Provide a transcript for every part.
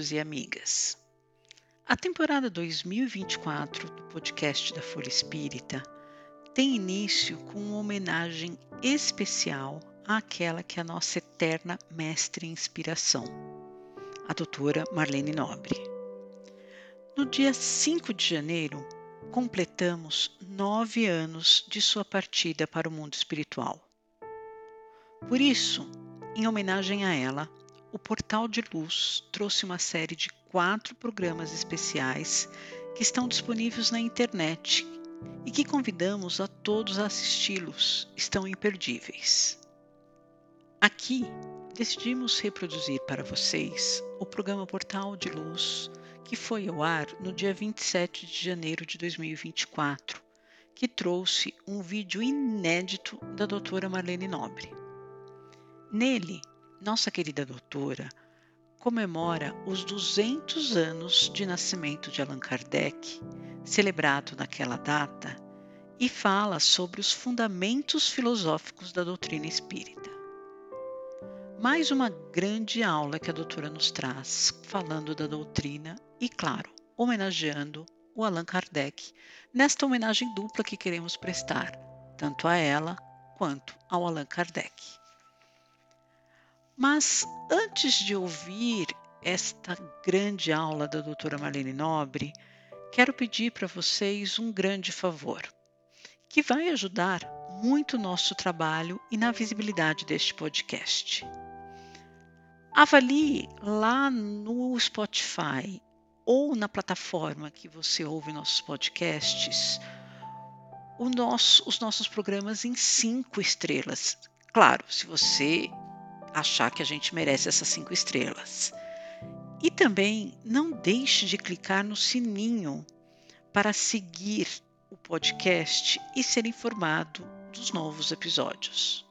Amigos e amigas. A temporada 2024 do podcast da Folha Espírita tem início com uma homenagem especial àquela que é a nossa eterna mestre inspiração, a doutora Marlene Nobre. No dia 5 de janeiro, completamos nove anos de sua partida para o mundo espiritual. Por isso, em homenagem a ela, o Portal de Luz trouxe uma série de quatro programas especiais que estão disponíveis na internet e que convidamos a todos a assisti-los. Estão imperdíveis. Aqui decidimos reproduzir para vocês o programa Portal de Luz, que foi ao ar no dia 27 de janeiro de 2024, que trouxe um vídeo inédito da doutora Marlene Nobre. Nele, nossa querida doutora comemora os 200 anos de nascimento de Allan Kardec, celebrado naquela data, e fala sobre os fundamentos filosóficos da doutrina espírita. Mais uma grande aula que a doutora nos traz, falando da doutrina e, claro, homenageando o Allan Kardec, nesta homenagem dupla que queremos prestar, tanto a ela quanto ao Allan Kardec. Mas antes de ouvir esta grande aula da doutora Marlene Nobre, quero pedir para vocês um grande favor, que vai ajudar muito o nosso trabalho e na visibilidade deste podcast. Avalie lá no Spotify ou na plataforma que você ouve nossos podcasts nosso, os nossos programas em cinco estrelas. Claro, se você achar que a gente merece essas cinco estrelas. E também não deixe de clicar no sininho para seguir o podcast e ser informado dos novos episódios.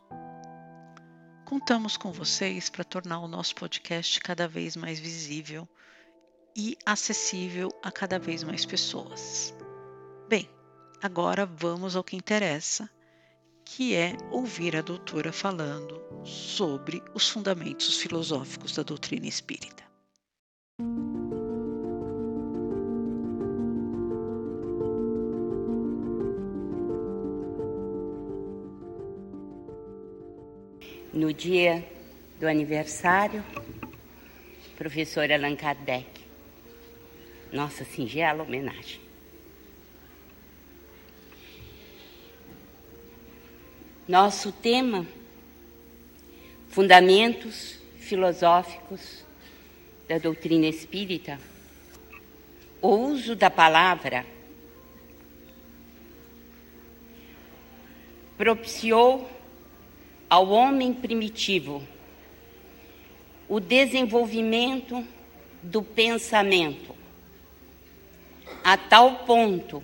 Contamos com vocês para tornar o nosso podcast cada vez mais visível e acessível a cada vez mais pessoas. Bem, agora vamos ao que interessa que é ouvir a doutora falando sobre os fundamentos filosóficos da doutrina espírita. No dia do aniversário, professor Allan Kardec, nossa singela homenagem. Nosso tema: Fundamentos filosóficos da doutrina espírita. O uso da palavra propiciou ao homem primitivo o desenvolvimento do pensamento, a tal ponto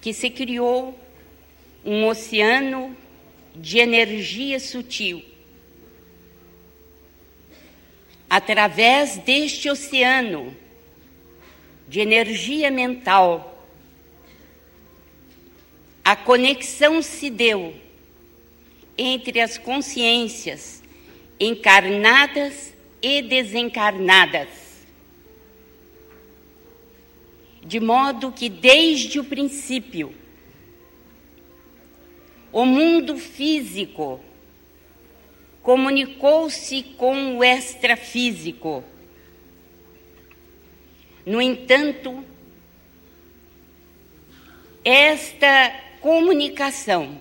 que se criou um oceano de energia sutil. Através deste oceano de energia mental, a conexão se deu entre as consciências encarnadas e desencarnadas, de modo que desde o princípio o mundo físico comunicou-se com o extrafísico. No entanto, esta comunicação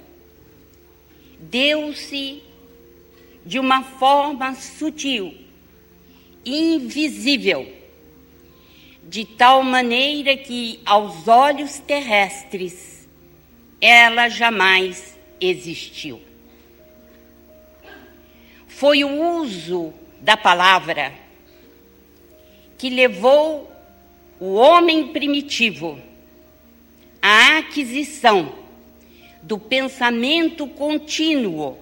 deu-se de uma forma sutil, invisível, de tal maneira que, aos olhos terrestres, ela jamais existiu. Foi o uso da palavra que levou o homem primitivo à aquisição do pensamento contínuo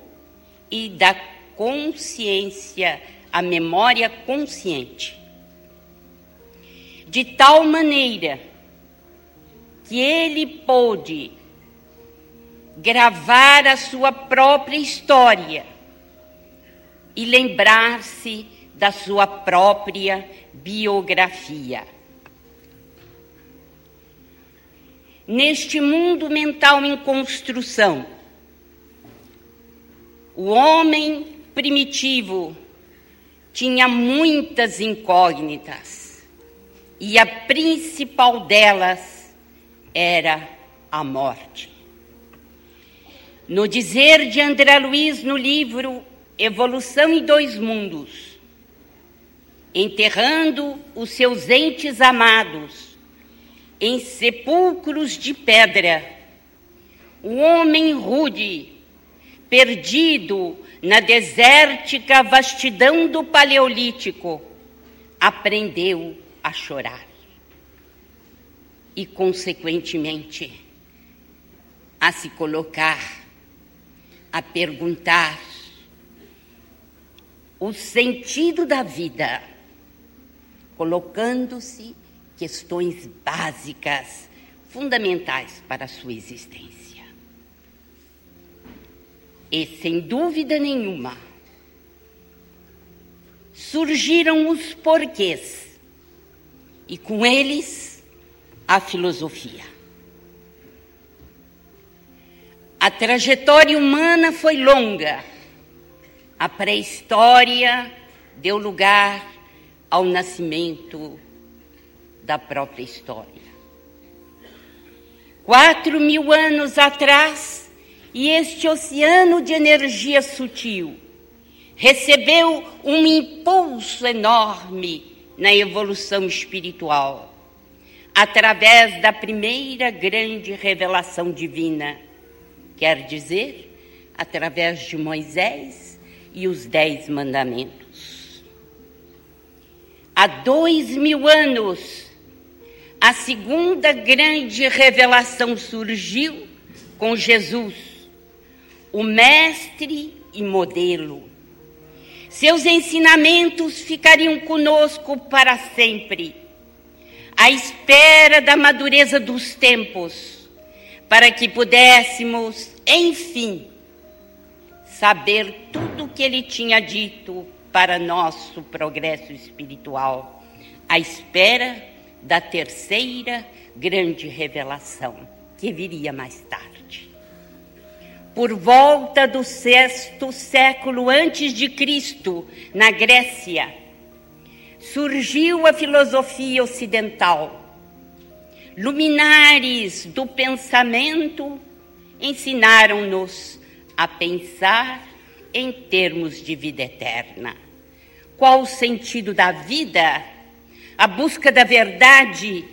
e da consciência, a memória consciente. De tal maneira que ele pôde gravar a sua própria história e lembrar-se da sua própria biografia. Neste mundo mental em construção, o homem primitivo tinha muitas incógnitas e a principal delas era a morte. No dizer de André Luiz no livro Evolução em Dois Mundos, enterrando os seus entes amados em sepulcros de pedra, o homem rude, perdido na desértica vastidão do Paleolítico, aprendeu a chorar. E, consequentemente, a se colocar a perguntar o sentido da vida, colocando-se questões básicas, fundamentais para a sua existência. E, sem dúvida nenhuma, surgiram os porquês, e com eles a filosofia. A trajetória humana foi longa. A pré-história deu lugar ao nascimento da própria história. Quatro mil anos atrás, e este oceano de energia sutil recebeu um impulso enorme na evolução espiritual, através da primeira grande revelação divina quer dizer, através de Moisés e os Dez Mandamentos. Há dois mil anos, a segunda grande revelação surgiu com Jesus, o Mestre e modelo. Seus ensinamentos ficariam conosco para sempre, à espera da madureza dos tempos para que pudéssemos, enfim, saber tudo o que ele tinha dito para nosso progresso espiritual, à espera da terceira grande revelação, que viria mais tarde. Por volta do sexto século antes de Cristo, na Grécia, surgiu a filosofia ocidental luminares do pensamento ensinaram-nos a pensar em termos de vida eterna. Qual o sentido da vida? A busca da verdade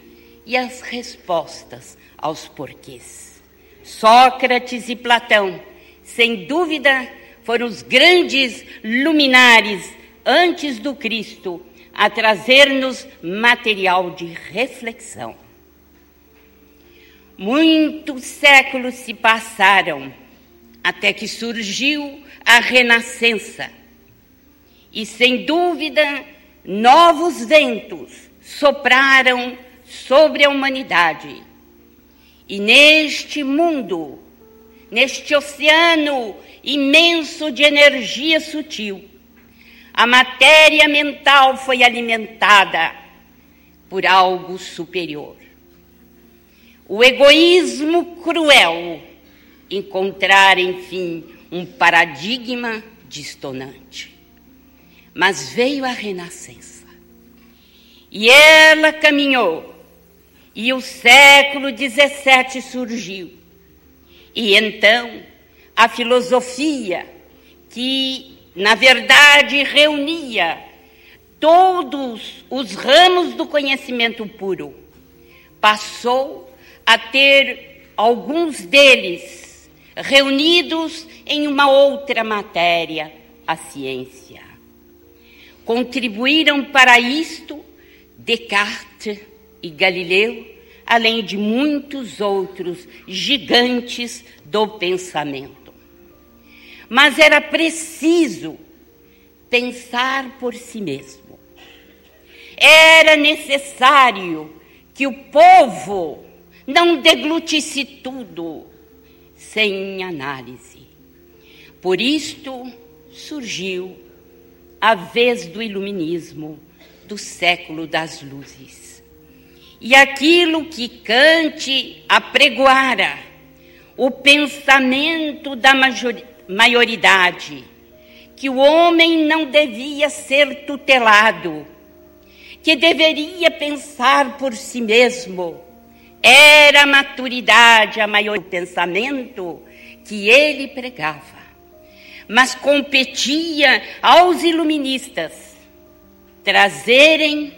e as respostas aos porquês. Sócrates e Platão, sem dúvida, foram os grandes luminares antes do Cristo a trazer-nos material de reflexão. Muitos séculos se passaram até que surgiu a Renascença. E, sem dúvida, novos ventos sopraram sobre a humanidade. E neste mundo, neste oceano imenso de energia sutil, a matéria mental foi alimentada por algo superior o egoísmo cruel encontrar, enfim, um paradigma distonante. Mas veio a Renascença. E ela caminhou. E o século XVII surgiu. E então a filosofia, que na verdade reunia todos os ramos do conhecimento puro, passou a ter alguns deles reunidos em uma outra matéria, a ciência. Contribuíram para isto Descartes e Galileu, além de muitos outros gigantes do pensamento. Mas era preciso pensar por si mesmo. Era necessário que o povo não deglutisse tudo sem análise. Por isto surgiu a vez do iluminismo do século das luzes. E aquilo que Kant apregoara, o pensamento da maioridade, que o homem não devia ser tutelado, que deveria pensar por si mesmo, era a maturidade, a maior pensamento que ele pregava. Mas competia aos iluministas trazerem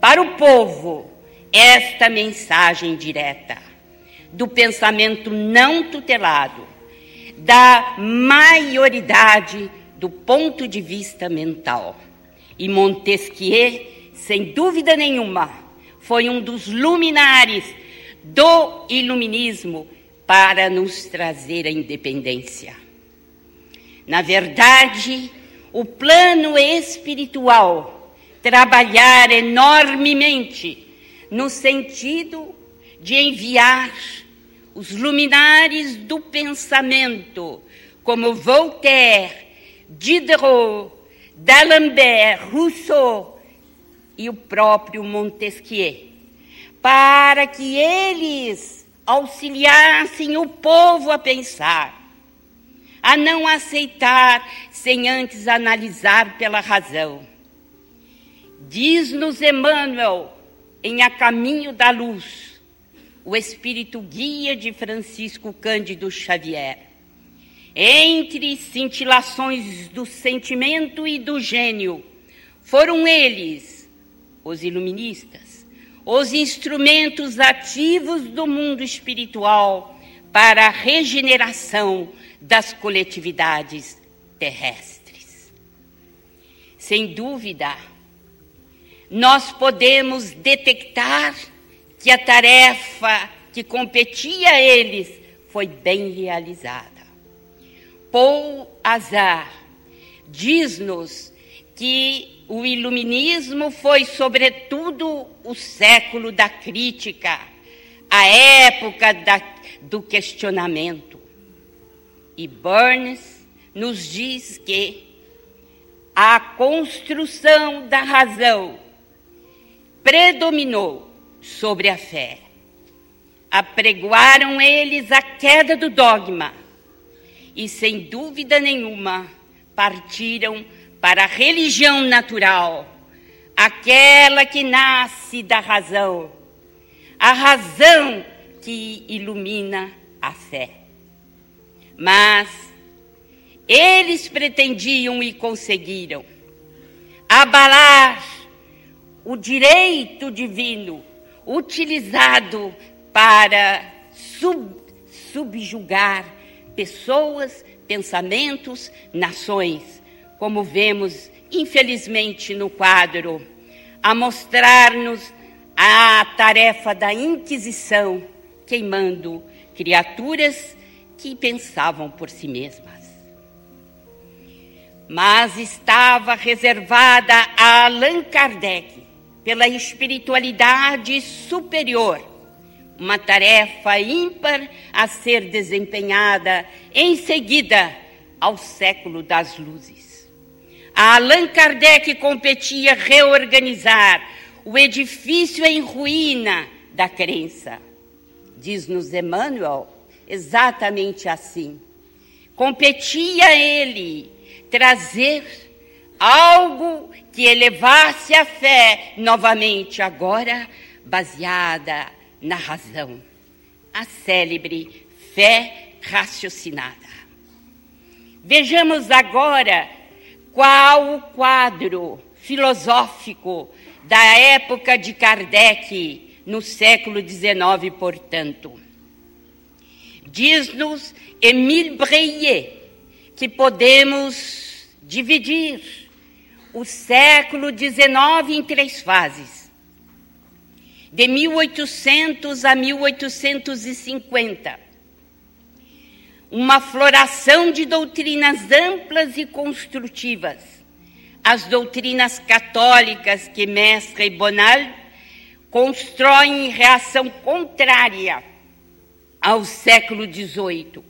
para o povo esta mensagem direta do pensamento não tutelado, da maioridade do ponto de vista mental. E Montesquieu, sem dúvida nenhuma, foi um dos luminares do iluminismo para nos trazer a independência. Na verdade, o plano espiritual trabalhar enormemente no sentido de enviar os luminares do pensamento, como Voltaire, Diderot, D'Alembert, Rousseau e o próprio Montesquieu, para que eles auxiliassem o povo a pensar, a não aceitar sem antes analisar pela razão. Diz-nos Emmanuel, em A Caminho da Luz, o espírito guia de Francisco Cândido Xavier. Entre cintilações do sentimento e do gênio, foram eles, os iluministas, os instrumentos ativos do mundo espiritual para a regeneração das coletividades terrestres. Sem dúvida, nós podemos detectar que a tarefa que competia a eles foi bem realizada. Paul Azar diz-nos que o iluminismo foi, sobretudo, o século da crítica, a época da, do questionamento. E Burns nos diz que a construção da razão predominou sobre a fé. Apregoaram eles a queda do dogma e, sem dúvida nenhuma, partiram para a religião natural, aquela que nasce da razão, a razão que ilumina a fé. Mas eles pretendiam e conseguiram abalar o direito divino utilizado para sub, subjugar pessoas, pensamentos, nações, como vemos, infelizmente, no quadro, a mostrar-nos a tarefa da Inquisição, queimando criaturas que pensavam por si mesmas. Mas estava reservada a Allan Kardec, pela espiritualidade superior, uma tarefa ímpar a ser desempenhada em seguida ao século das luzes. A Allan Kardec competia reorganizar o edifício em ruína da crença. Diz-nos Emmanuel exatamente assim. Competia ele trazer algo que elevasse a fé novamente, agora baseada na razão, a célebre fé raciocinada. Vejamos agora qual o quadro filosófico da época de Kardec, no século XIX, portanto. Diz-nos Emile Breillet que podemos dividir o século XIX em três fases. De 1800 a 1850. Uma floração de doutrinas amplas e construtivas. As doutrinas católicas que Mestre Bonal constroem em reação contrária ao século XVIII.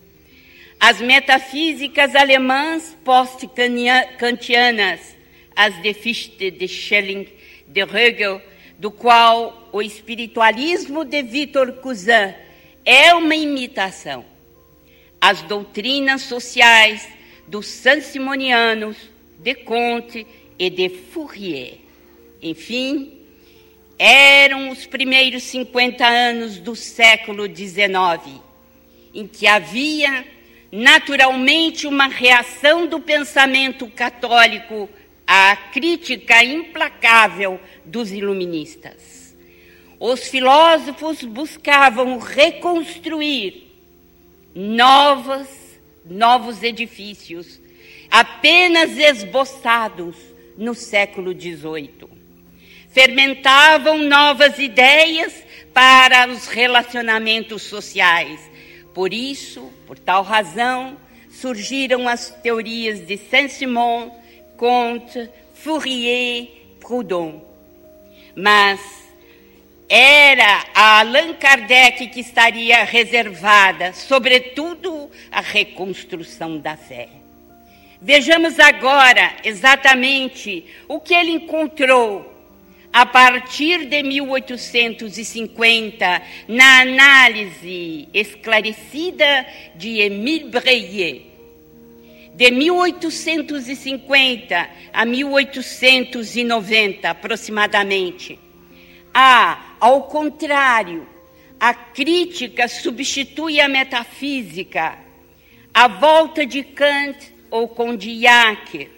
As metafísicas alemãs post-kantianas as de Fichte, de Schelling, de Hegel, do qual o espiritualismo de Victor Cousin é uma imitação. As doutrinas sociais dos Saint-Simonianos, de Comte e de Fourier. Enfim, eram os primeiros 50 anos do século XIX, em que havia naturalmente uma reação do pensamento católico a crítica implacável dos iluministas. Os filósofos buscavam reconstruir novas, novos edifícios, apenas esboçados no século XVIII. Fermentavam novas ideias para os relacionamentos sociais. Por isso, por tal razão, surgiram as teorias de Saint-Simon, Comte, Fourier, Proudhon. Mas era a Allan Kardec que estaria reservada, sobretudo, a reconstrução da fé. Vejamos agora exatamente o que ele encontrou a partir de 1850 na análise esclarecida de Émile Breillet de 1850 a 1890 aproximadamente. Há, ao contrário, a crítica substitui a metafísica, a volta de Kant ou Condillac,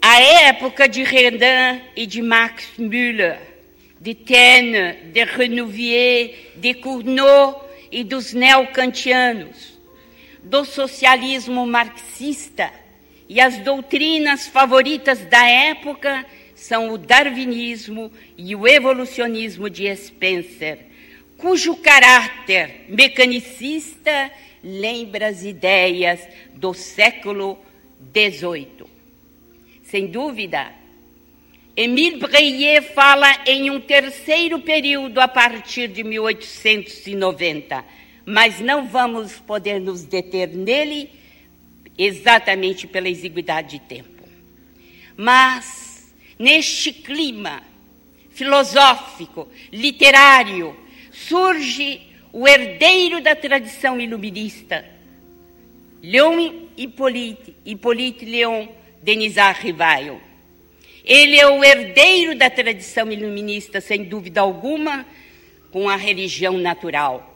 a época de Renan e de Max Müller, de Taine, de Renouvier, de Cournot e dos neocantianos do socialismo marxista e as doutrinas favoritas da época são o darwinismo e o evolucionismo de Spencer, cujo caráter mecanicista lembra as ideias do século XVIII. Sem dúvida, Emile Breillet fala em um terceiro período a partir de 1890 mas não vamos poder nos deter nele exatamente pela exiguidade de tempo. Mas, neste clima filosófico, literário, surge o herdeiro da tradição iluminista, Léon Hippolyte, Hippolyte Léon Denisard Rivail. Ele é o herdeiro da tradição iluminista, sem dúvida alguma, com a religião natural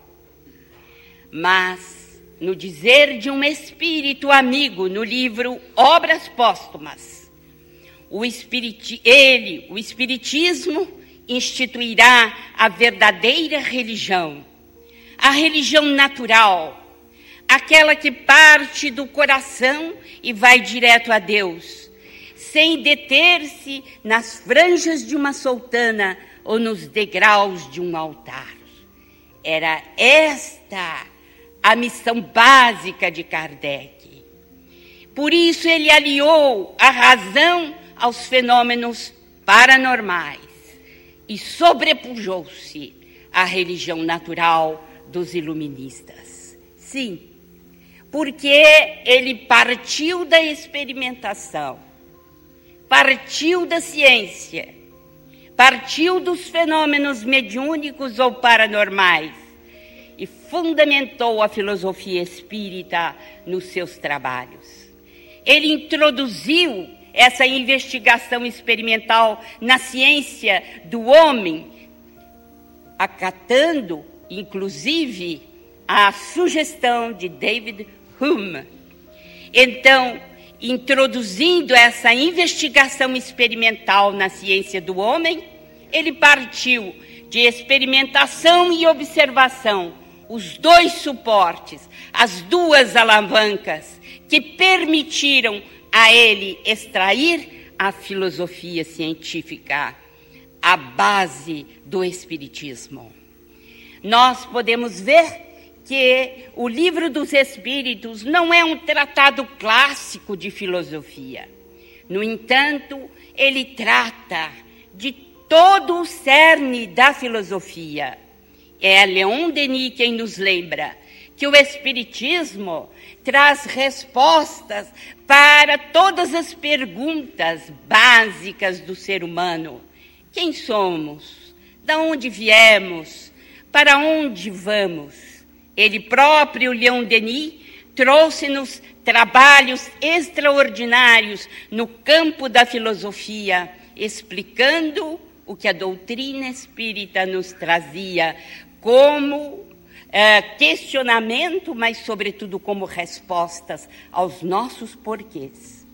mas no dizer de um espírito amigo no livro Obras Póstumas, o espiriti ele, o espiritismo, instituirá a verdadeira religião, a religião natural, aquela que parte do coração e vai direto a Deus, sem deter-se nas franjas de uma soltana ou nos degraus de um altar. Era esta a missão básica de Kardec. Por isso, ele aliou a razão aos fenômenos paranormais e sobrepujou-se à religião natural dos iluministas. Sim, porque ele partiu da experimentação, partiu da ciência, partiu dos fenômenos mediúnicos ou paranormais e fundamentou a filosofia espírita nos seus trabalhos. Ele introduziu essa investigação experimental na ciência do homem, acatando, inclusive, a sugestão de David Hume. Então, introduzindo essa investigação experimental na ciência do homem, ele partiu de experimentação e observação os dois suportes, as duas alavancas que permitiram a ele extrair a filosofia científica, a base do Espiritismo. Nós podemos ver que o Livro dos Espíritos não é um tratado clássico de filosofia. No entanto, ele trata de todo o cerne da filosofia. É Leon Denis quem nos lembra que o Espiritismo traz respostas para todas as perguntas básicas do ser humano. Quem somos? Da onde viemos? Para onde vamos? Ele próprio, Leon Denis, trouxe-nos trabalhos extraordinários no campo da filosofia, explicando o que a doutrina espírita nos trazia como é, questionamento, mas, sobretudo, como respostas aos nossos porquês.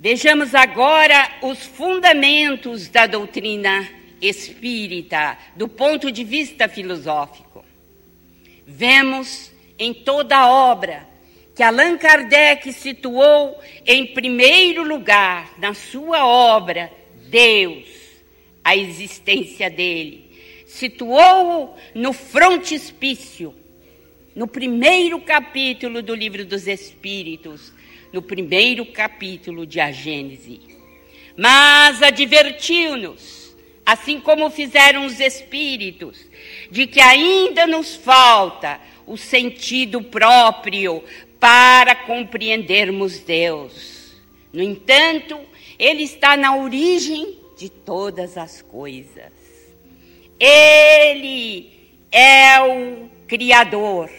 Vejamos agora os fundamentos da doutrina espírita, do ponto de vista filosófico. Vemos em toda a obra que Allan Kardec situou em primeiro lugar na sua obra Deus, a existência dele. Situou-o no frontispício, no primeiro capítulo do Livro dos Espíritos, no primeiro capítulo de A Gênese. Mas advertiu-nos assim como fizeram os espíritos, de que ainda nos falta o sentido próprio para compreendermos Deus. No entanto, Ele está na origem de todas as coisas. Ele é o Criador,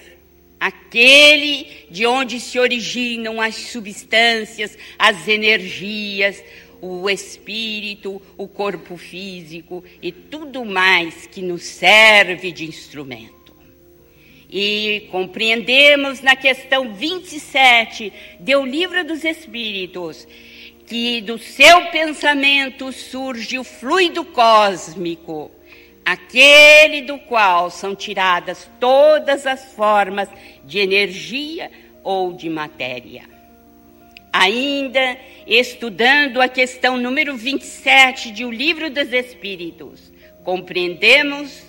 aquele de onde se originam as substâncias, as energias, o espírito, o corpo físico e tudo mais que nos serve de instrumento. E compreendemos na questão 27 do Livro dos Espíritos que do seu pensamento surge o fluido cósmico, aquele do qual são tiradas todas as formas de energia ou de matéria. Ainda estudando a questão número 27 de O Livro dos Espíritos, compreendemos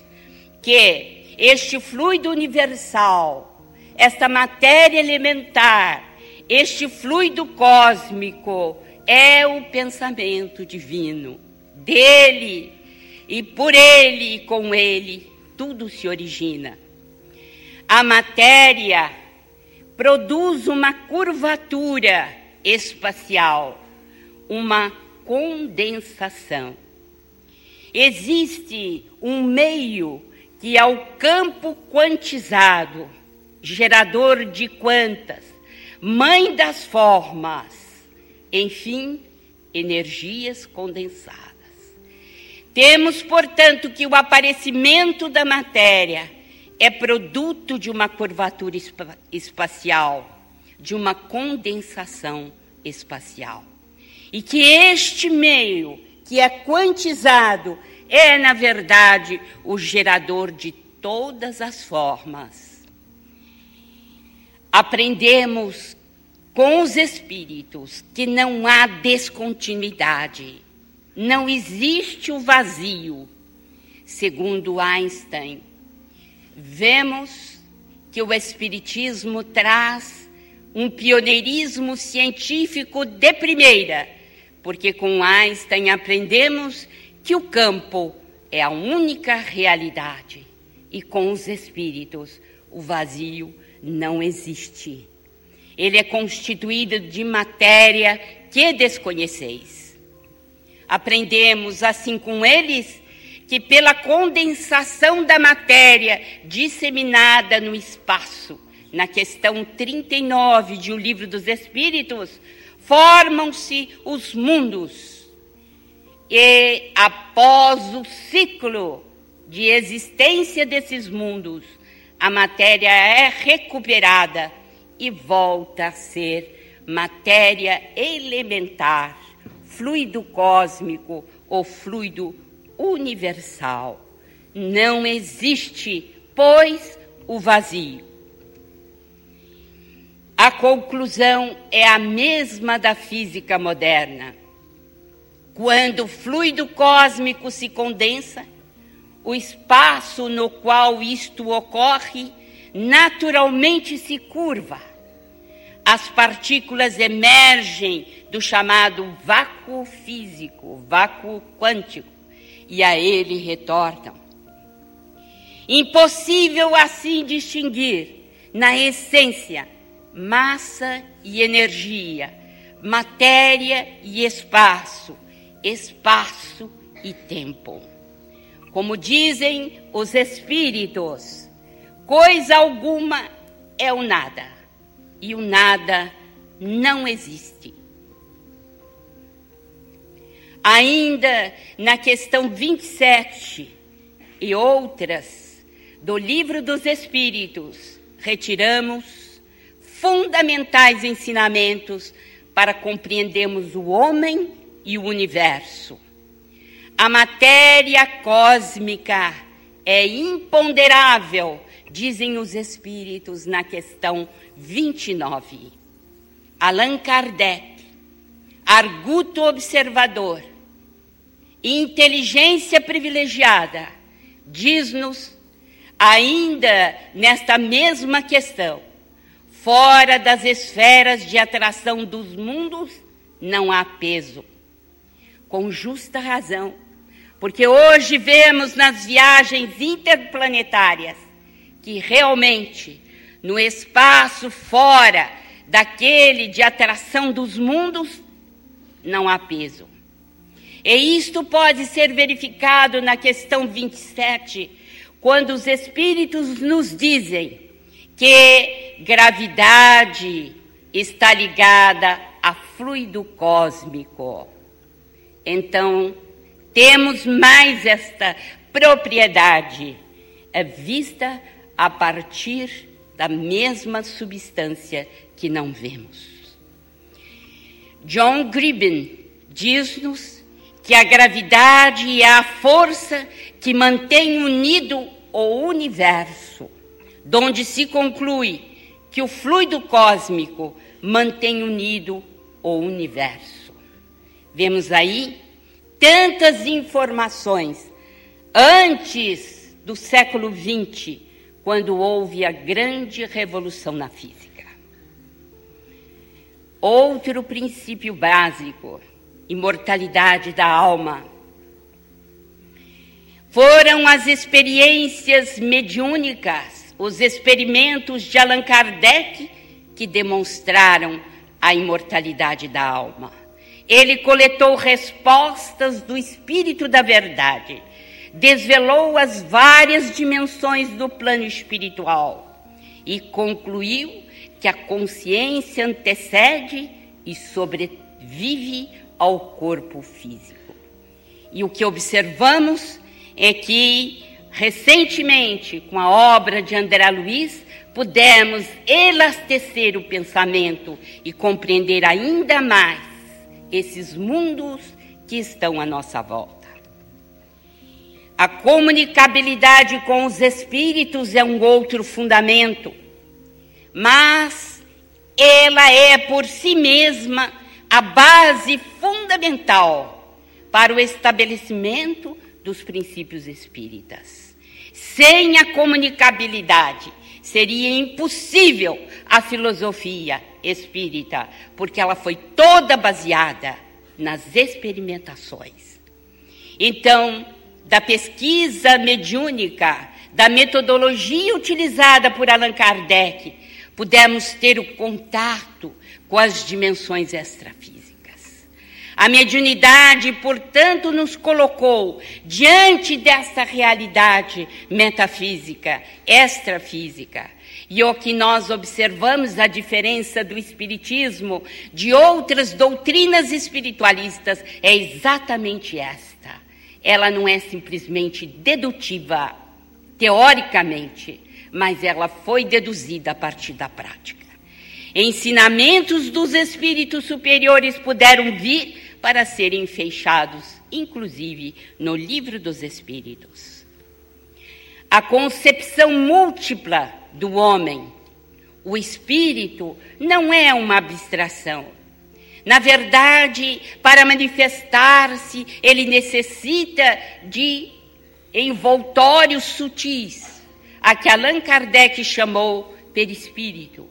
que este fluido universal, esta matéria elementar, este fluido cósmico é o pensamento divino. Dele e por ele e com ele, tudo se origina. A matéria produz uma curvatura espacial, uma condensação. Existe um meio que é o campo quantizado, gerador de quantas, mãe das formas, enfim, energias condensadas. Temos, portanto, que o aparecimento da matéria é produto de uma curvatura espacial de uma condensação espacial. E que este meio, que é quantizado, é, na verdade, o gerador de todas as formas. Aprendemos com os espíritos que não há descontinuidade, não existe o vazio. Segundo Einstein, vemos que o Espiritismo traz um pioneirismo científico de primeira, porque com Einstein aprendemos que o campo é a única realidade e com os espíritos o vazio não existe. Ele é constituído de matéria que desconheceis. Aprendemos, assim com eles, que pela condensação da matéria disseminada no espaço, na questão 39 de O Livro dos Espíritos, formam-se os mundos. E após o ciclo de existência desses mundos, a matéria é recuperada e volta a ser matéria elementar, fluido cósmico ou fluido universal. Não existe, pois, o vazio. a conclusão é a mesma da física moderna. Quando o fluido cósmico se condensa, o espaço no qual isto ocorre naturalmente se curva. As partículas emergem do chamado vácuo físico, vácuo quântico, e a ele retornam. Impossível assim distinguir, na essência, massa e energia, matéria e espaço, espaço e tempo. Como dizem os espíritos, coisa alguma é o nada, e o nada não existe. Ainda na questão 27 e outras do Livro dos Espíritos, retiramos fundamentais ensinamentos para compreendermos o homem e o universo. A matéria cósmica é imponderável, dizem os espíritos na questão 29. Allan Kardec, arguto observador, inteligência privilegiada, diz-nos, ainda nesta mesma questão, fora das esferas de atração dos mundos, não há peso. Com justa razão, porque hoje vemos nas viagens interplanetárias que realmente no espaço fora daquele de atração dos mundos não há peso. E isto pode ser verificado na questão 27, quando os espíritos nos dizem que gravidade está ligada a fluido cósmico. Então, temos mais esta propriedade é vista a partir da mesma substância que não vemos. John Gribben diz-nos que a gravidade é a força que mantém unido o universo, donde se conclui que o fluido cósmico mantém unido o universo. Vemos aí tantas informações antes do século XX, quando houve a grande revolução na física. Outro princípio básico, imortalidade da alma. Foram as experiências mediúnicas, os experimentos de Allan Kardec que demonstraram a imortalidade da alma. Ele coletou respostas do Espírito da Verdade, desvelou as várias dimensões do plano espiritual e concluiu que a consciência antecede e sobrevive ao corpo físico. E o que observamos é que, recentemente, com a obra de André Luiz, pudemos elastecer o pensamento e compreender ainda mais esses mundos que estão à nossa volta. A comunicabilidade com os espíritos é um outro fundamento, mas ela é por si mesma a base fundamental para o estabelecimento dos princípios espíritas. Sem a comunicabilidade, seria impossível a filosofia espírita, porque ela foi toda baseada nas experimentações. Então, da pesquisa mediúnica, da metodologia utilizada por Allan Kardec, pudemos ter o contato com as dimensões extrafísicas. A mediunidade, portanto, nos colocou diante dessa realidade metafísica, extrafísica. E o que nós observamos a diferença do espiritismo de outras doutrinas espiritualistas é exatamente esta. Ela não é simplesmente dedutiva, teoricamente, mas ela foi deduzida a partir da prática. Ensinamentos dos espíritos superiores puderam vir para serem fechados, inclusive no livro dos espíritos. A concepção múltipla do homem, o espírito não é uma abstração. Na verdade, para manifestar-se, ele necessita de envoltórios sutis, a que Allan Kardec chamou perispírito.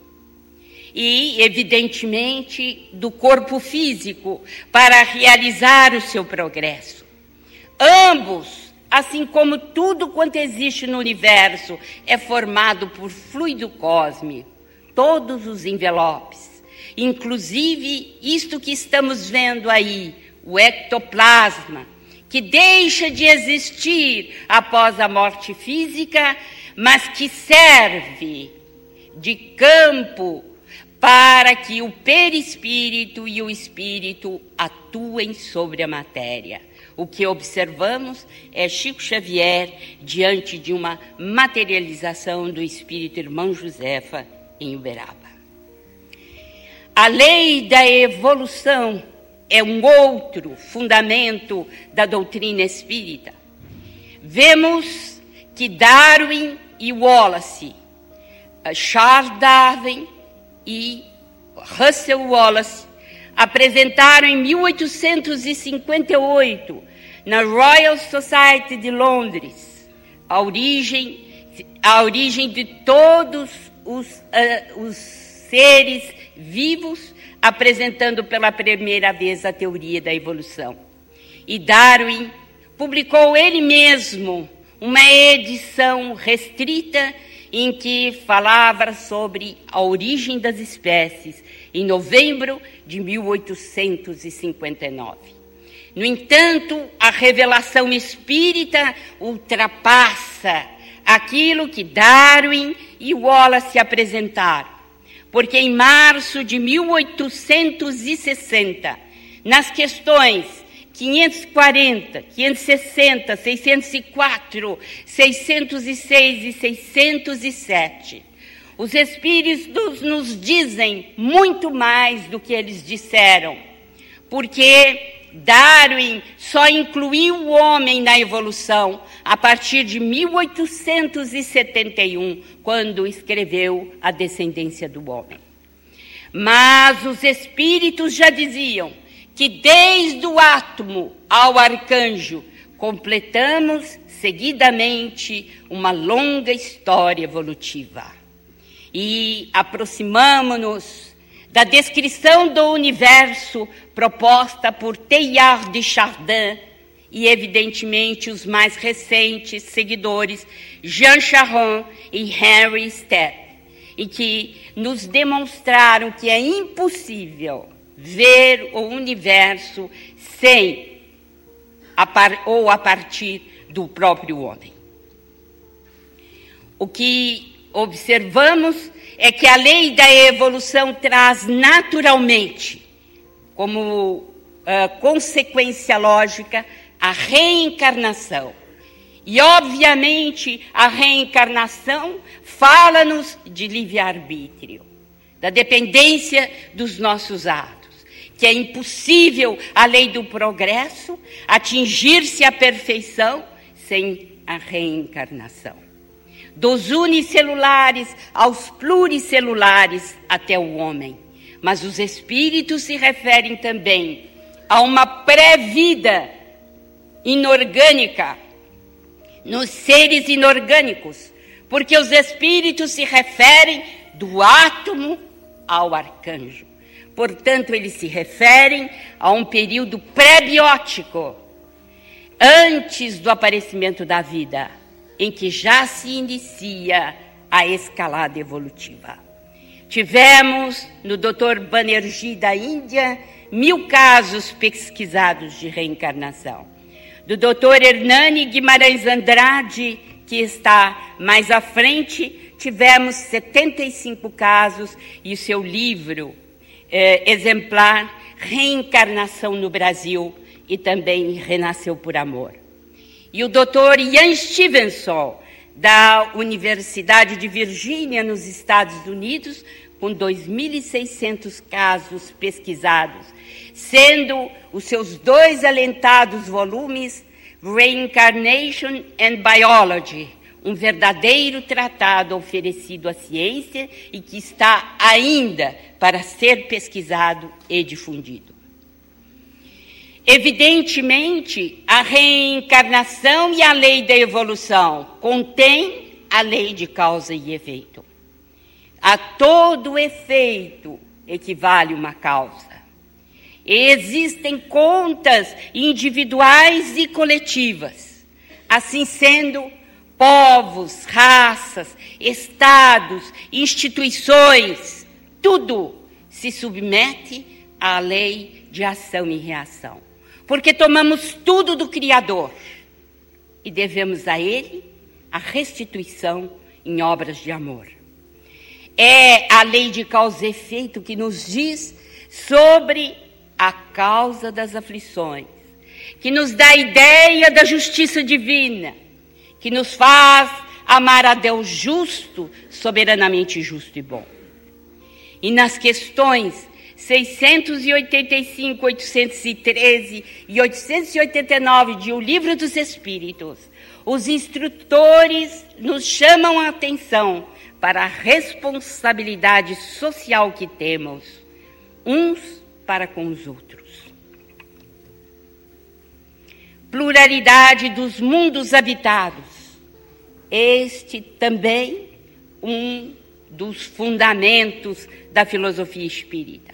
E, evidentemente, do corpo físico, para realizar o seu progresso. Ambos, assim como tudo quanto existe no universo, é formado por fluido cósmico, todos os envelopes. Inclusive, isto que estamos vendo aí, o ectoplasma, que deixa de existir após a morte física, mas que serve de campo para que o perispírito e o espírito atuem sobre a matéria. O que observamos é Chico Xavier diante de uma materialização do espírito irmão Josefa em Uberaba. A lei da evolução é um outro fundamento da doutrina espírita. Vemos que Darwin e Wallace, Charles Darwin e Russell Wallace apresentaram em 1858 na Royal Society de Londres a origem, a origem de todos os, uh, os seres vivos, apresentando pela primeira vez a teoria da evolução. E Darwin publicou ele mesmo uma edição restrita em que falava sobre a origem das espécies, em novembro de 1859. No entanto, a revelação espírita ultrapassa aquilo que Darwin e Wallace apresentaram, porque em março de 1860, nas questões 540, 560, 604, 606 e 607. Os Espíritos nos dizem muito mais do que eles disseram, porque Darwin só incluiu o homem na evolução a partir de 1871, quando escreveu A Descendência do Homem. Mas os Espíritos já diziam que desde o átomo ao arcanjo completamos seguidamente uma longa história evolutiva. E aproximamos-nos da descrição do universo proposta por Teilhard de Chardin e, evidentemente, os mais recentes seguidores, Jean Charron e Henry Stepp, e que nos demonstraram que é impossível ver o universo sem a par, ou a partir do próprio homem. O que observamos é que a lei da evolução traz naturalmente, como uh, consequência lógica, a reencarnação. E, obviamente, a reencarnação fala-nos de livre-arbítrio, da dependência dos nossos atos que é impossível a lei do progresso atingir-se à perfeição sem a reencarnação. Dos unicelulares aos pluricelulares até o homem. Mas os espíritos se referem também a uma pré-vida inorgânica nos seres inorgânicos, porque os espíritos se referem do átomo ao arcanjo. Portanto, eles se referem a um período pré-biótico, antes do aparecimento da vida, em que já se inicia a escalada evolutiva. Tivemos no Dr. Banerjee da Índia mil casos pesquisados de reencarnação. Do Dr. Hernani Guimarães Andrade, que está mais à frente, tivemos 75 casos e o seu livro é, exemplar Reencarnação no Brasil e também Renasceu por Amor. E o doutor Ian Stevenson, da Universidade de Virgínia, nos Estados Unidos, com 2.600 casos pesquisados, sendo os seus dois alentados volumes Reincarnation and Biology, um verdadeiro tratado oferecido à ciência e que está ainda para ser pesquisado e difundido. Evidentemente, a reencarnação e a lei da evolução contém a lei de causa e efeito. A todo efeito equivale uma causa. Existem contas individuais e coletivas. Assim sendo, povos, raças, estados, instituições, tudo se submete à lei de ação e reação. Porque tomamos tudo do Criador e devemos a Ele a restituição em obras de amor. É a lei de causa e efeito que nos diz sobre a causa das aflições, que nos dá a ideia da justiça divina, que nos faz amar a Deus justo, soberanamente justo e bom. E nas questões 685, 813 e 889 de O Livro dos Espíritos, os instrutores nos chamam a atenção para a responsabilidade social que temos, uns para com os outros. Pluralidade dos mundos habitados. Este também um dos fundamentos da filosofia espírita.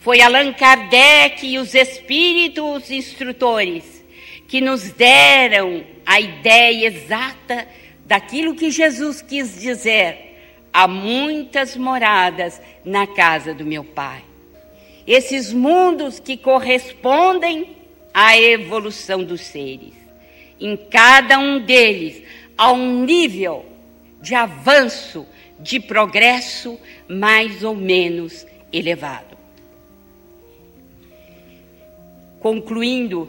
Foi Allan Kardec e os espíritos instrutores que nos deram a ideia exata daquilo que Jesus quis dizer: há muitas moradas na casa do meu Pai. Esses mundos que correspondem à evolução dos seres. Em cada um deles há um nível de avanço, de progresso mais ou menos elevado. Concluindo,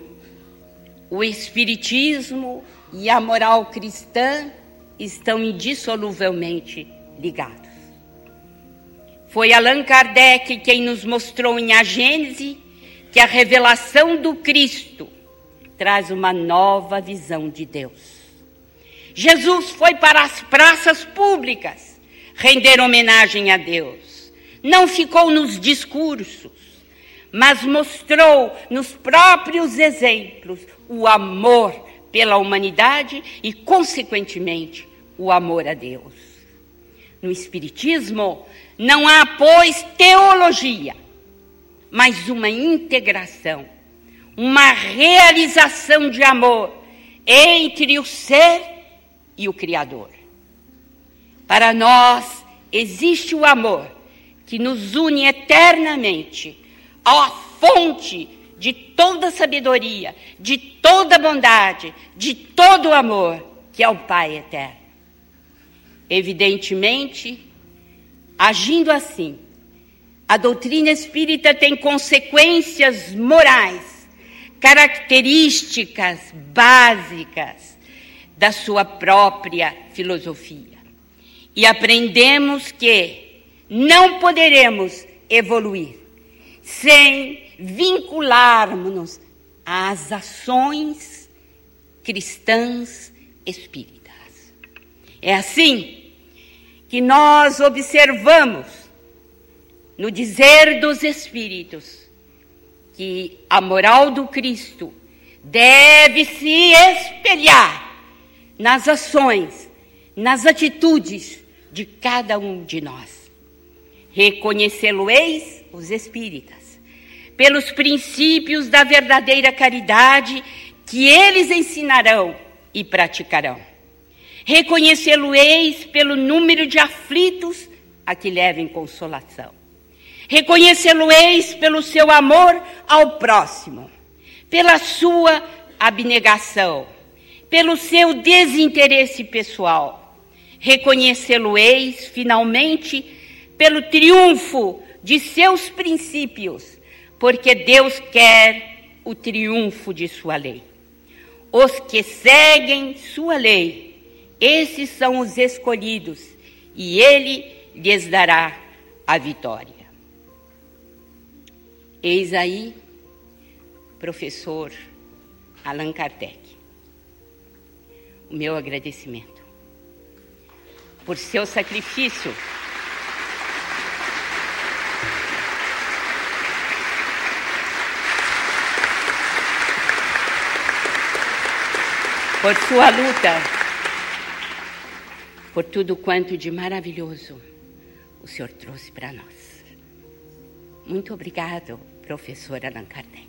o Espiritismo e a moral cristã estão indissoluvelmente ligados. Foi Allan Kardec quem nos mostrou em A Gênese que a revelação do Cristo traz uma nova visão de Deus. Jesus foi para as praças públicas render homenagem a Deus. Não ficou nos discursos, mas mostrou nos próprios exemplos o amor pela humanidade e, consequentemente, o amor a Deus. No Espiritismo, não há, pois, teologia, mas uma integração, uma realização de amor entre o ser e o Criador. Para nós existe o amor que nos une eternamente à fonte de toda sabedoria, de toda bondade, de todo amor, que é o Pai eterno. Evidentemente, agindo assim, a doutrina espírita tem consequências morais, características básicas da sua própria filosofia. E aprendemos que não poderemos evoluir sem vincularmos-nos às ações cristãs espíritas. É assim que nós observamos no dizer dos Espíritos que a moral do Cristo deve se espelhar nas ações, nas atitudes de cada um de nós. Reconhecê-lo-eis os espíritas, pelos princípios da verdadeira caridade que eles ensinarão e praticarão. Reconhecê-lo-eis pelo número de aflitos a que levem consolação. Reconhecê-lo-eis pelo seu amor ao próximo, pela sua abnegação, pelo seu desinteresse pessoal. Reconhecê-lo-eis, finalmente, pelo triunfo de seus princípios, porque Deus quer o triunfo de sua lei. Os que seguem sua lei, esses são os escolhidos, e ele lhes dará a vitória. Eis aí, professor Allan Kardec, o meu agradecimento. por seu sacrifício. Por sua luta, por tudo quanto de maravilhoso o Senhor trouxe para nós. Muito obrigado, professor Allan Kardec.